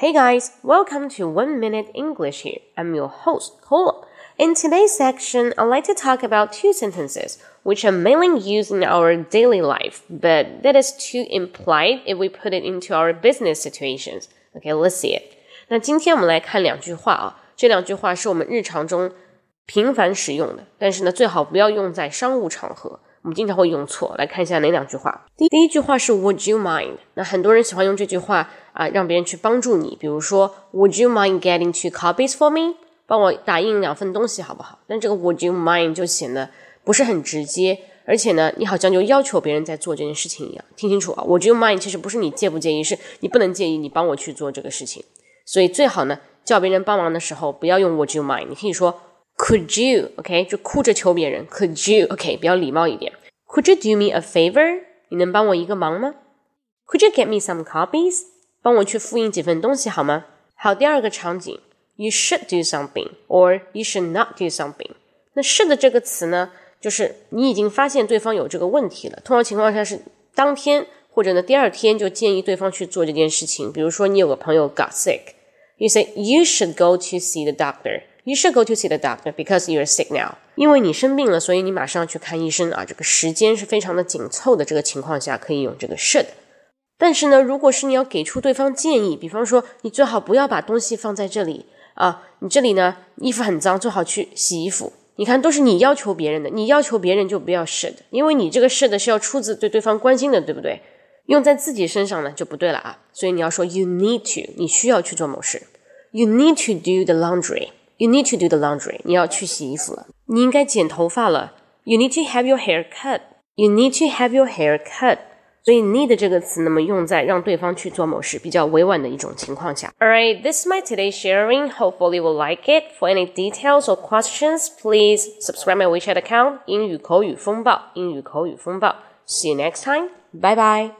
Hey guys, welcome to One Minute English here. I'm your host, Cole. In today's section, I'd like to talk about two sentences which are mainly used in our daily life, but that is too implied if we put it into our business situations. Okay, let's see it. 那今天我们来看两句话啊，这两句话是我们日常中频繁使用的，但是呢，最好不要用在商务场合。 我们经常会用错，来看一下哪两句话。第第一句话是 Would you mind？那很多人喜欢用这句话啊，让别人去帮助你。比如说，Would you mind getting two copies for me？帮我打印两份东西好不好？但这个 Would you mind 就显得不是很直接，而且呢，你好像就要求别人在做这件事情一样。听清楚啊，Would you mind 其实不是你介不介意，是你不能介意你帮我去做这个事情。所以最好呢，叫别人帮忙的时候不要用 Would you mind，你可以说 Could you？OK，就哭着求别人 Could you？OK，比较礼貌一点。Could you do me a favor？你能帮我一个忙吗？Could you get me some copies？帮我去复印几份东西好吗？好，第二个场景，You should do something or you should not do something。那 should 这个词呢，就是你已经发现对方有这个问题了。通常情况下是当天或者呢第二天就建议对方去做这件事情。比如说你有个朋友 got sick，you say you should go to see the doctor。 You should go to see the doctor because you are sick now。因为你生病了，所以你马上去看医生啊。这个时间是非常的紧凑的，这个情况下可以用这个 should。但是呢，如果是你要给出对方建议，比方说你最好不要把东西放在这里啊，你这里呢衣服很脏，最好去洗衣服。你看，都是你要求别人的，你要求别人就不要 should，因为你这个 should 是要出自对对方关心的，对不对？用在自己身上呢就不对了啊。所以你要说 you need to，你需要去做某事。You need to do the laundry。You need to do the laundry. 你要去洗衣服了。你应该剪头发了。You need to have your hair cut. You need to have your hair cut. 所以 need 这个词，那么用在让对方去做某事比较委婉的一种情况下。Alright, this is my today's sharing. Hopefully, you will like it. For any details or questions, please subscribe my WeChat account. 英语口语风暴，英语口语风暴。See you next time. Bye bye.